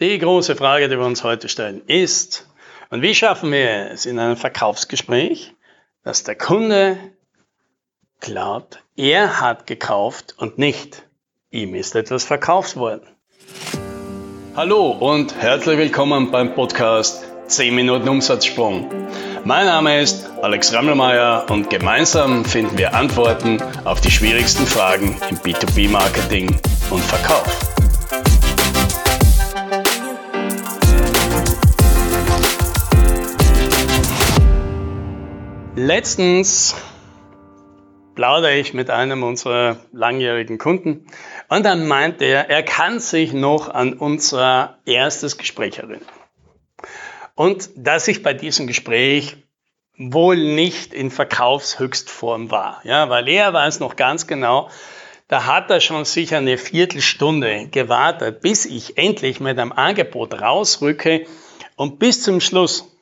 Die große Frage, die wir uns heute stellen, ist, und wie schaffen wir es in einem Verkaufsgespräch, dass der Kunde glaubt, er hat gekauft und nicht ihm ist etwas verkauft worden. Hallo und herzlich willkommen beim Podcast 10 Minuten Umsatzsprung. Mein Name ist Alex Rammelmeier und gemeinsam finden wir Antworten auf die schwierigsten Fragen im B2B-Marketing und Verkauf. Letztens plaudere ich mit einem unserer langjährigen Kunden und dann meint er, er kann sich noch an unser erstes Gespräch erinnern. Und dass ich bei diesem Gespräch wohl nicht in Verkaufshöchstform war. Ja, weil er weiß noch ganz genau, da hat er schon sicher eine Viertelstunde gewartet, bis ich endlich mit einem Angebot rausrücke und bis zum Schluss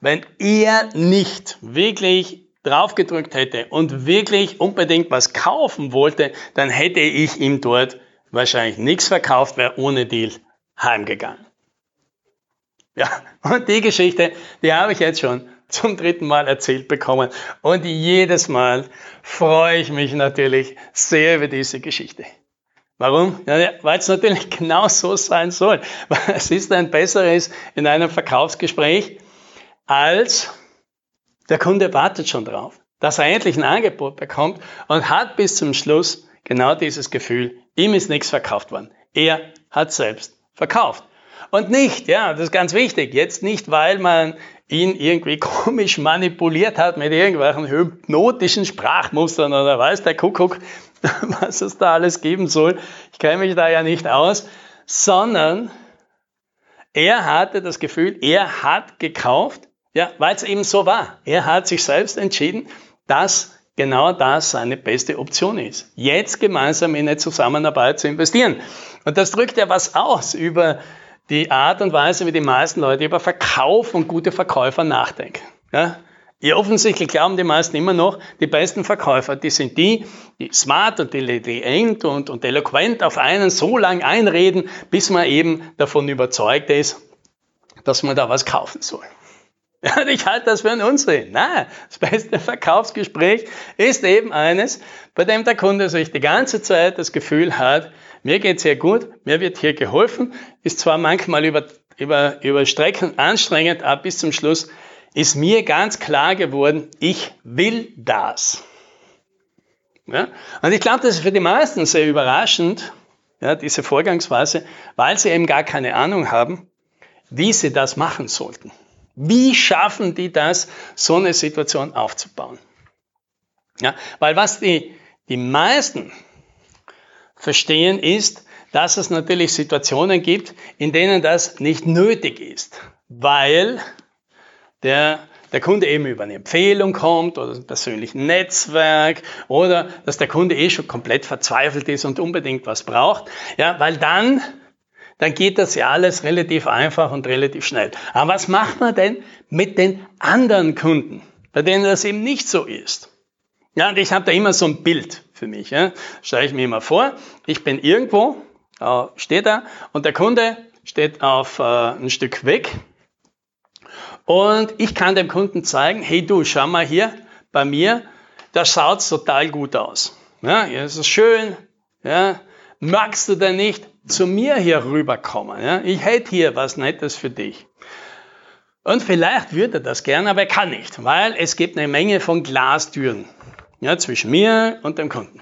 wenn er nicht wirklich draufgedrückt hätte und wirklich unbedingt was kaufen wollte, dann hätte ich ihm dort wahrscheinlich nichts verkauft, wäre ohne Deal heimgegangen. Ja, und die Geschichte, die habe ich jetzt schon zum dritten Mal erzählt bekommen. Und jedes Mal freue ich mich natürlich sehr über diese Geschichte. Warum? Ja, weil es natürlich genau so sein soll. Es ist ein besseres in einem Verkaufsgespräch, als der Kunde wartet schon drauf, dass er endlich ein Angebot bekommt und hat bis zum Schluss genau dieses Gefühl, ihm ist nichts verkauft worden. Er hat selbst verkauft. Und nicht, ja, das ist ganz wichtig, jetzt nicht, weil man ihn irgendwie komisch manipuliert hat mit irgendwelchen hypnotischen Sprachmustern oder weiß der Kuckuck, was es da alles geben soll. Ich kenne mich da ja nicht aus, sondern er hatte das Gefühl, er hat gekauft ja, weil es eben so war. Er hat sich selbst entschieden, dass genau das seine beste Option ist. Jetzt gemeinsam in eine Zusammenarbeit zu investieren. Und das drückt ja was aus über die Art und Weise, wie die meisten Leute über Verkauf und gute Verkäufer nachdenken. Ja? Ja, offensichtlich glauben die meisten immer noch, die besten Verkäufer, die sind die, die smart und intelligent und, und eloquent auf einen so lange einreden, bis man eben davon überzeugt ist, dass man da was kaufen soll. Ja, ich halte das für einen Unsinn. Nein, das beste Verkaufsgespräch ist eben eines, bei dem der Kunde sich die ganze Zeit das Gefühl hat, mir geht's hier gut, mir wird hier geholfen, ist zwar manchmal über, über, über Strecken anstrengend, aber bis zum Schluss ist mir ganz klar geworden, ich will das. Ja? Und ich glaube, das ist für die meisten sehr überraschend, ja, diese Vorgangsweise, weil sie eben gar keine Ahnung haben, wie sie das machen sollten. Wie schaffen die das, so eine Situation aufzubauen? Ja, weil was die, die meisten verstehen ist, dass es natürlich Situationen gibt, in denen das nicht nötig ist, weil der, der Kunde eben über eine Empfehlung kommt oder ein persönliches Netzwerk oder dass der Kunde eh schon komplett verzweifelt ist und unbedingt was braucht. Ja, weil dann dann geht das ja alles relativ einfach und relativ schnell. Aber was macht man denn mit den anderen Kunden, bei denen das eben nicht so ist? Ja, und ich habe da immer so ein Bild für mich. Ja. Stelle ich mir immer vor, ich bin irgendwo, äh, steht da, und der Kunde steht auf äh, ein Stück weg. Und ich kann dem Kunden zeigen, hey du, schau mal hier bei mir, das schaut total gut aus. Ja, es ist schön, ja, magst du denn nicht zu mir hier rüberkommen? Ja? Ich hätte hier was Nettes für dich. Und vielleicht würde er das gerne, aber er kann nicht, weil es gibt eine Menge von Glastüren ja, zwischen mir und dem Kunden.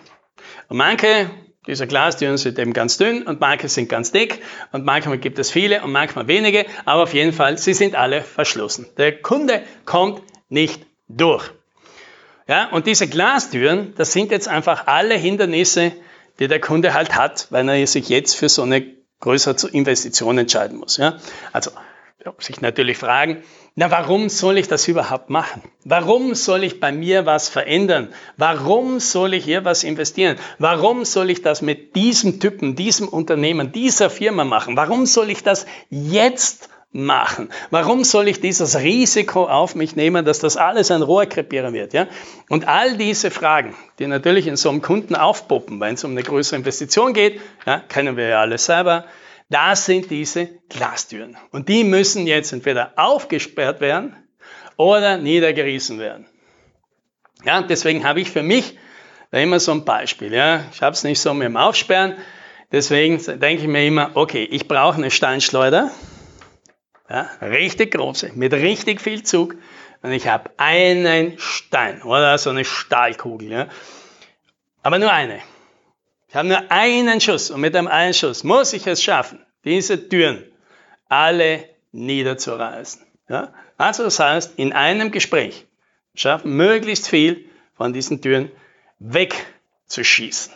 Und manche dieser Glastüren sind eben ganz dünn und manche sind ganz dick und manchmal gibt es viele und manchmal wenige, aber auf jeden Fall, sie sind alle verschlossen. Der Kunde kommt nicht durch. Ja, und diese Glastüren, das sind jetzt einfach alle Hindernisse, die der Kunde halt hat, weil er sich jetzt für so eine größere Investition entscheiden muss. Ja? Also sich natürlich fragen, na, warum soll ich das überhaupt machen? Warum soll ich bei mir was verändern? Warum soll ich hier was investieren? Warum soll ich das mit diesem Typen, diesem Unternehmen, dieser Firma machen? Warum soll ich das jetzt machen? Warum soll ich dieses Risiko auf mich nehmen, dass das alles ein Rohrkrepierer wird? Ja? Und all diese Fragen, die natürlich in so einem Kunden aufpoppen, wenn es um eine größere Investition geht, ja, kennen wir ja alle selber, Das sind diese Glastüren. Und die müssen jetzt entweder aufgesperrt werden oder niedergerissen werden. Ja, deswegen habe ich für mich da immer so ein Beispiel. Ja. Ich habe es nicht so mit dem Aufsperren. Deswegen denke ich mir immer, okay, ich brauche eine Steinschleuder. Ja, richtig große, mit richtig viel Zug. Und ich habe einen Stein oder so eine Stahlkugel. Ja. Aber nur eine. Ich habe nur einen Schuss und mit einem einen Schuss muss ich es schaffen, diese Türen alle niederzureißen. Ja? Also das heißt, in einem Gespräch schaffen, möglichst viel von diesen Türen wegzuschießen.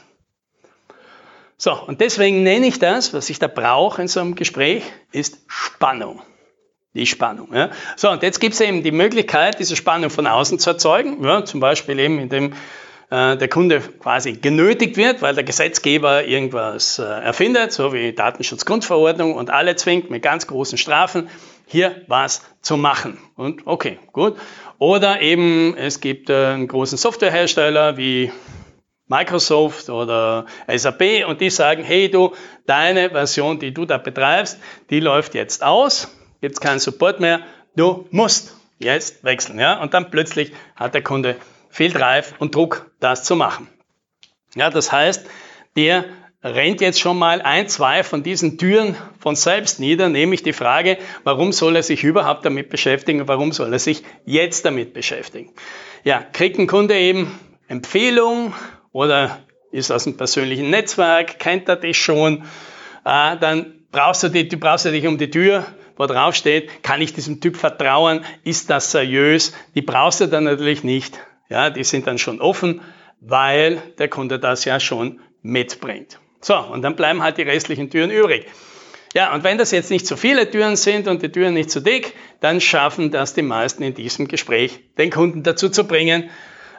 So, und deswegen nenne ich das, was ich da brauche in so einem Gespräch, ist Spannung. Die Spannung. Ja. So, und jetzt gibt es eben die Möglichkeit, diese Spannung von außen zu erzeugen, ja, zum Beispiel eben indem äh, der Kunde quasi genötigt wird, weil der Gesetzgeber irgendwas äh, erfindet, so wie Datenschutzgrundverordnung und alle zwingt mit ganz großen Strafen, hier was zu machen. Und okay, gut. Oder eben es gibt äh, einen großen Softwarehersteller wie Microsoft oder SAP und die sagen, hey du, deine Version, die du da betreibst, die läuft jetzt aus, gibt es keinen Support mehr, du musst jetzt wechseln. Ja? Und dann plötzlich hat der Kunde viel Drive und Druck, das zu machen. Ja, das heißt, der rennt jetzt schon mal ein, zwei von diesen Türen von selbst nieder, nämlich die Frage, warum soll er sich überhaupt damit beschäftigen, warum soll er sich jetzt damit beschäftigen. Ja, kriegt ein Kunde eben Empfehlung oder ist aus einem persönlichen Netzwerk, kennt er dich schon, äh, dann brauchst du, die, brauchst du dich um die Tür, wo drauf steht, kann ich diesem Typ vertrauen, ist das seriös, die brauchst du dann natürlich nicht. Ja, die sind dann schon offen, weil der Kunde das ja schon mitbringt. So, und dann bleiben halt die restlichen Türen übrig. Ja, und wenn das jetzt nicht zu viele Türen sind und die Türen nicht zu dick, dann schaffen das die meisten in diesem Gespräch, den Kunden dazu zu bringen,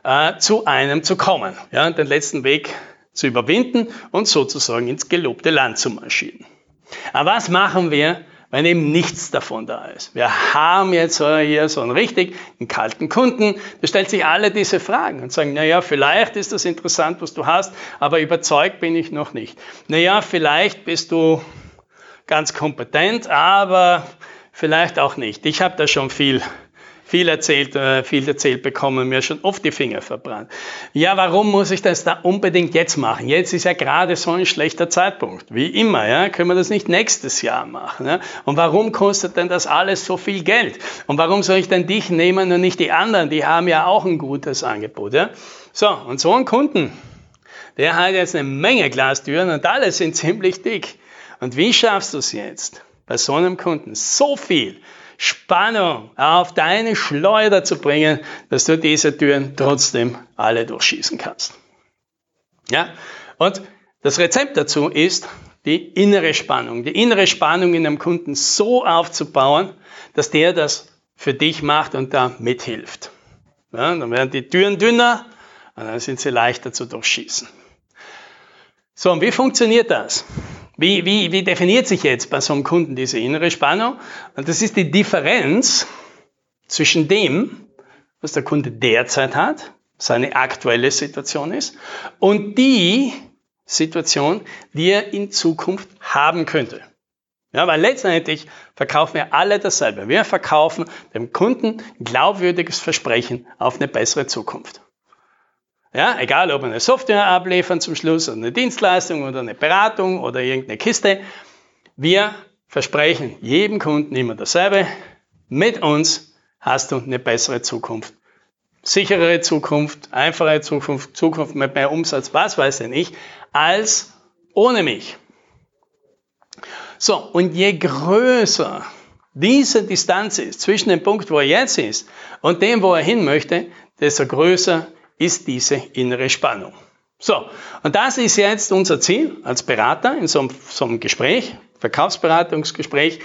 äh, zu einem zu kommen, ja, den letzten Weg zu überwinden und sozusagen ins gelobte Land zu marschieren. Aber was machen wir, wenn eben nichts davon da ist. Wir haben jetzt hier so einen richtig einen kalten Kunden, der stellt sich alle diese Fragen und sagen, naja, vielleicht ist das interessant, was du hast, aber überzeugt bin ich noch nicht. Naja, vielleicht bist du ganz kompetent, aber vielleicht auch nicht. Ich habe da schon viel viel erzählt, äh, viel erzählt bekommen, mir schon oft die Finger verbrannt. Ja, warum muss ich das da unbedingt jetzt machen? Jetzt ist ja gerade so ein schlechter Zeitpunkt. Wie immer, ja, können wir das nicht nächstes Jahr machen? Ja? Und warum kostet denn das alles so viel Geld? Und warum soll ich denn dich nehmen und nicht die anderen? Die haben ja auch ein gutes Angebot. Ja? So, und so ein Kunden, der hat jetzt eine Menge Glastüren und alle sind ziemlich dick. Und wie schaffst du es jetzt, bei so einem Kunden so viel Spannung auf deine Schleuder zu bringen, dass du diese Türen trotzdem alle durchschießen kannst. Ja? Und das Rezept dazu ist, die innere Spannung, die innere Spannung in einem Kunden so aufzubauen, dass der das für dich macht und da mithilft. Ja, dann werden die Türen dünner und dann sind sie leichter zu durchschießen. So, und wie funktioniert das? Wie, wie, wie definiert sich jetzt bei so einem Kunden diese innere Spannung? Und das ist die Differenz zwischen dem, was der Kunde derzeit hat, seine aktuelle Situation ist, und die Situation, die er in Zukunft haben könnte. Ja, weil letztendlich verkaufen wir alle dasselbe. Wir verkaufen dem Kunden glaubwürdiges Versprechen auf eine bessere Zukunft. Ja, egal ob wir eine Software abliefern zum Schluss oder eine Dienstleistung oder eine Beratung oder irgendeine Kiste. Wir versprechen jedem Kunden immer dasselbe. Mit uns hast du eine bessere Zukunft. Sicherere Zukunft, einfache Zukunft, Zukunft mit mehr Umsatz, was weiß denn ich, als ohne mich. So, und je größer diese Distanz ist zwischen dem Punkt, wo er jetzt ist und dem, wo er hin möchte, desto größer ist diese innere Spannung. So, und das ist jetzt unser Ziel als Berater in so einem, so einem Gespräch, Verkaufsberatungsgespräch,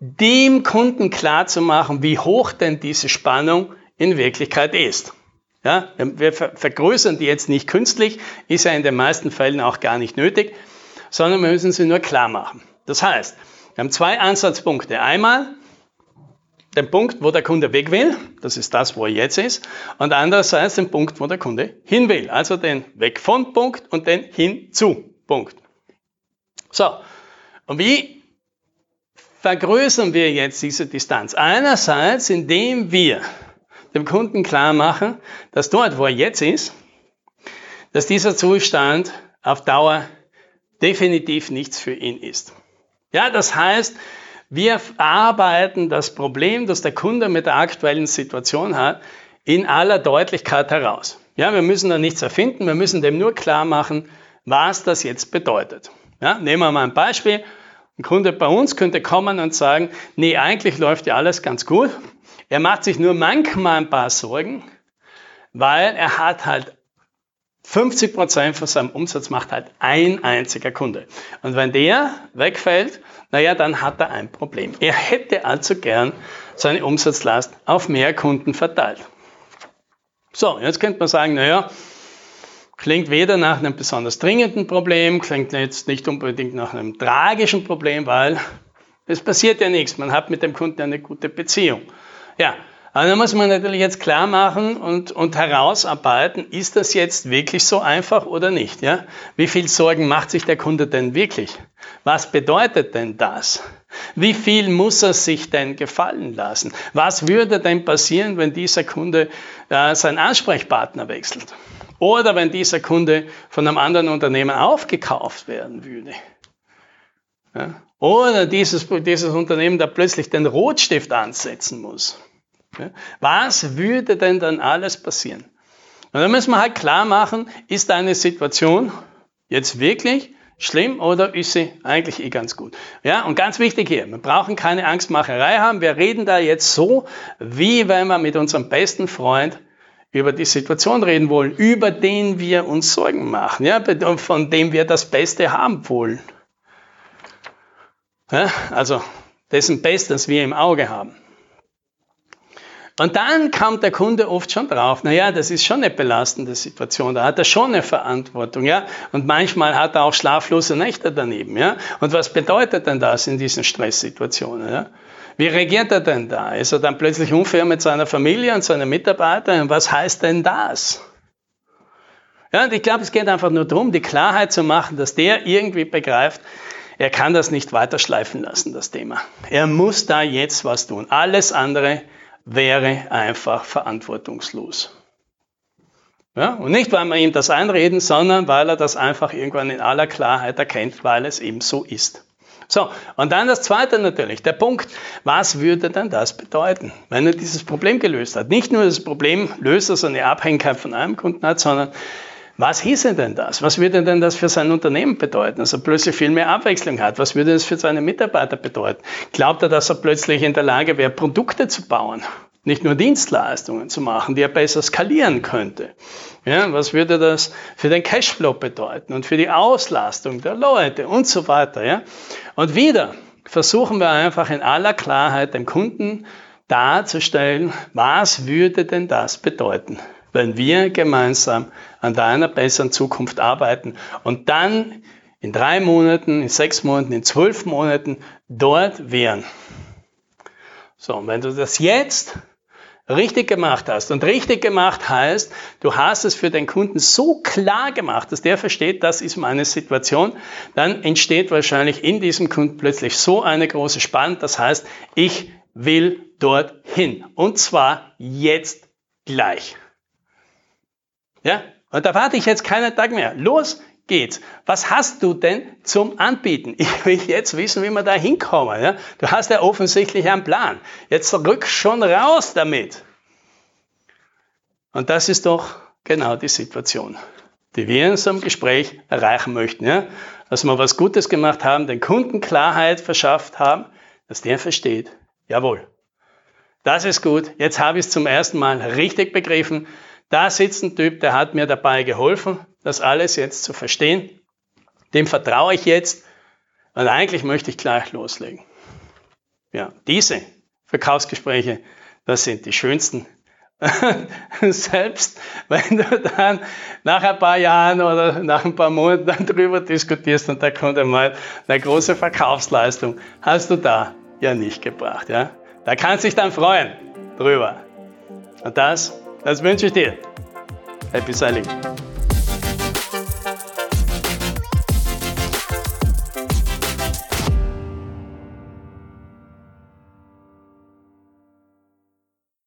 dem Kunden klar zu machen, wie hoch denn diese Spannung in Wirklichkeit ist. Ja, wir vergrößern die jetzt nicht künstlich, ist ja in den meisten Fällen auch gar nicht nötig, sondern wir müssen sie nur klar machen. Das heißt, wir haben zwei Ansatzpunkte. Einmal den Punkt, wo der Kunde weg will, das ist das, wo er jetzt ist, und andererseits den Punkt, wo der Kunde hin will, also den Weg von Punkt und den Hin zu Punkt. So, und wie vergrößern wir jetzt diese Distanz? Einerseits, indem wir dem Kunden klar machen, dass dort, wo er jetzt ist, dass dieser Zustand auf Dauer definitiv nichts für ihn ist. Ja, das heißt, wir arbeiten das Problem, das der Kunde mit der aktuellen Situation hat, in aller Deutlichkeit heraus. Ja, wir müssen da nichts erfinden, wir müssen dem nur klar machen, was das jetzt bedeutet. Ja, nehmen wir mal ein Beispiel. Ein Kunde bei uns könnte kommen und sagen, nee, eigentlich läuft ja alles ganz gut. Er macht sich nur manchmal ein paar Sorgen, weil er hat halt 50 Prozent von seinem Umsatz macht halt ein einziger Kunde. Und wenn der wegfällt, naja, dann hat er ein Problem. Er hätte also gern seine Umsatzlast auf mehr Kunden verteilt. So, jetzt könnte man sagen, naja, klingt weder nach einem besonders dringenden Problem, klingt jetzt nicht unbedingt nach einem tragischen Problem, weil es passiert ja nichts. Man hat mit dem Kunden eine gute Beziehung. Ja, aber da muss man natürlich jetzt klar machen und, und herausarbeiten, ist das jetzt wirklich so einfach oder nicht? Ja? Wie viel Sorgen macht sich der Kunde denn wirklich? Was bedeutet denn das? Wie viel muss er sich denn gefallen lassen? Was würde denn passieren, wenn dieser Kunde äh, seinen Ansprechpartner wechselt? Oder wenn dieser Kunde von einem anderen Unternehmen aufgekauft werden würde? Ja? Oder dieses, dieses Unternehmen da plötzlich den Rotstift ansetzen muss? Was würde denn dann alles passieren? Und dann müssen wir halt klar machen, ist eine Situation jetzt wirklich schlimm oder ist sie eigentlich eh ganz gut? Ja, und ganz wichtig hier, wir brauchen keine Angstmacherei haben. Wir reden da jetzt so, wie wenn wir mit unserem besten Freund über die Situation reden wollen, über den wir uns Sorgen machen, ja, von dem wir das Beste haben wollen. Ja, also dessen Bestes wir im Auge haben. Und dann kommt der Kunde oft schon drauf, naja, das ist schon eine belastende Situation, da hat er schon eine Verantwortung, ja. Und manchmal hat er auch schlaflose Nächte daneben, ja. Und was bedeutet denn das in diesen Stresssituationen, ja? Wie reagiert er denn da? Ist er dann plötzlich unfair mit seiner Familie und seinen Mitarbeitern? Was heißt denn das? Ja, und ich glaube, es geht einfach nur darum, die Klarheit zu machen, dass der irgendwie begreift, er kann das nicht weiter schleifen lassen, das Thema. Er muss da jetzt was tun. Alles andere wäre einfach verantwortungslos. Ja, und nicht, weil wir ihm das einreden, sondern weil er das einfach irgendwann in aller Klarheit erkennt, weil es eben so ist. So, und dann das zweite natürlich, der Punkt, was würde denn das bedeuten, wenn er dieses Problem gelöst hat? Nicht nur das Problem löst, dass er eine Abhängigkeit von einem Kunden hat, sondern was hieße denn das? Was würde denn das für sein Unternehmen bedeuten? Dass er plötzlich viel mehr Abwechslung hat? Was würde das für seine Mitarbeiter bedeuten? Glaubt er, dass er plötzlich in der Lage wäre, Produkte zu bauen? Nicht nur Dienstleistungen zu machen, die er besser skalieren könnte. Ja, was würde das für den Cashflow bedeuten und für die Auslastung der Leute und so weiter? Ja? Und wieder versuchen wir einfach in aller Klarheit dem Kunden darzustellen, was würde denn das bedeuten? Wenn wir gemeinsam an deiner besseren Zukunft arbeiten und dann in drei Monaten, in sechs Monaten, in zwölf Monaten dort wären. So, und wenn du das jetzt richtig gemacht hast, und richtig gemacht heißt, du hast es für den Kunden so klar gemacht, dass der versteht, das ist meine Situation, dann entsteht wahrscheinlich in diesem Kunden plötzlich so eine große Spannung, das heißt, ich will dorthin. Und zwar jetzt gleich. Ja? Und da warte ich jetzt keinen Tag mehr. Los geht's. Was hast du denn zum Anbieten? Ich will jetzt wissen, wie wir da hinkommen. Ja? Du hast ja offensichtlich einen Plan. Jetzt rück schon raus damit. Und das ist doch genau die Situation, die wir in unserem Gespräch erreichen möchten. Ja? Dass wir was Gutes gemacht haben, den Kunden Klarheit verschafft haben, dass der versteht, jawohl, das ist gut, jetzt habe ich es zum ersten Mal richtig begriffen, da sitzt ein Typ, der hat mir dabei geholfen, das alles jetzt zu verstehen. Dem vertraue ich jetzt und eigentlich möchte ich gleich loslegen. Ja, diese Verkaufsgespräche, das sind die schönsten. Selbst wenn du dann nach ein paar Jahren oder nach ein paar Monaten dann drüber diskutierst und da kommt einmal eine große Verkaufsleistung, hast du da ja nicht gebracht. Ja? Da kannst du dich dann freuen drüber. Und das wünsche ich dir. Happy Sailing.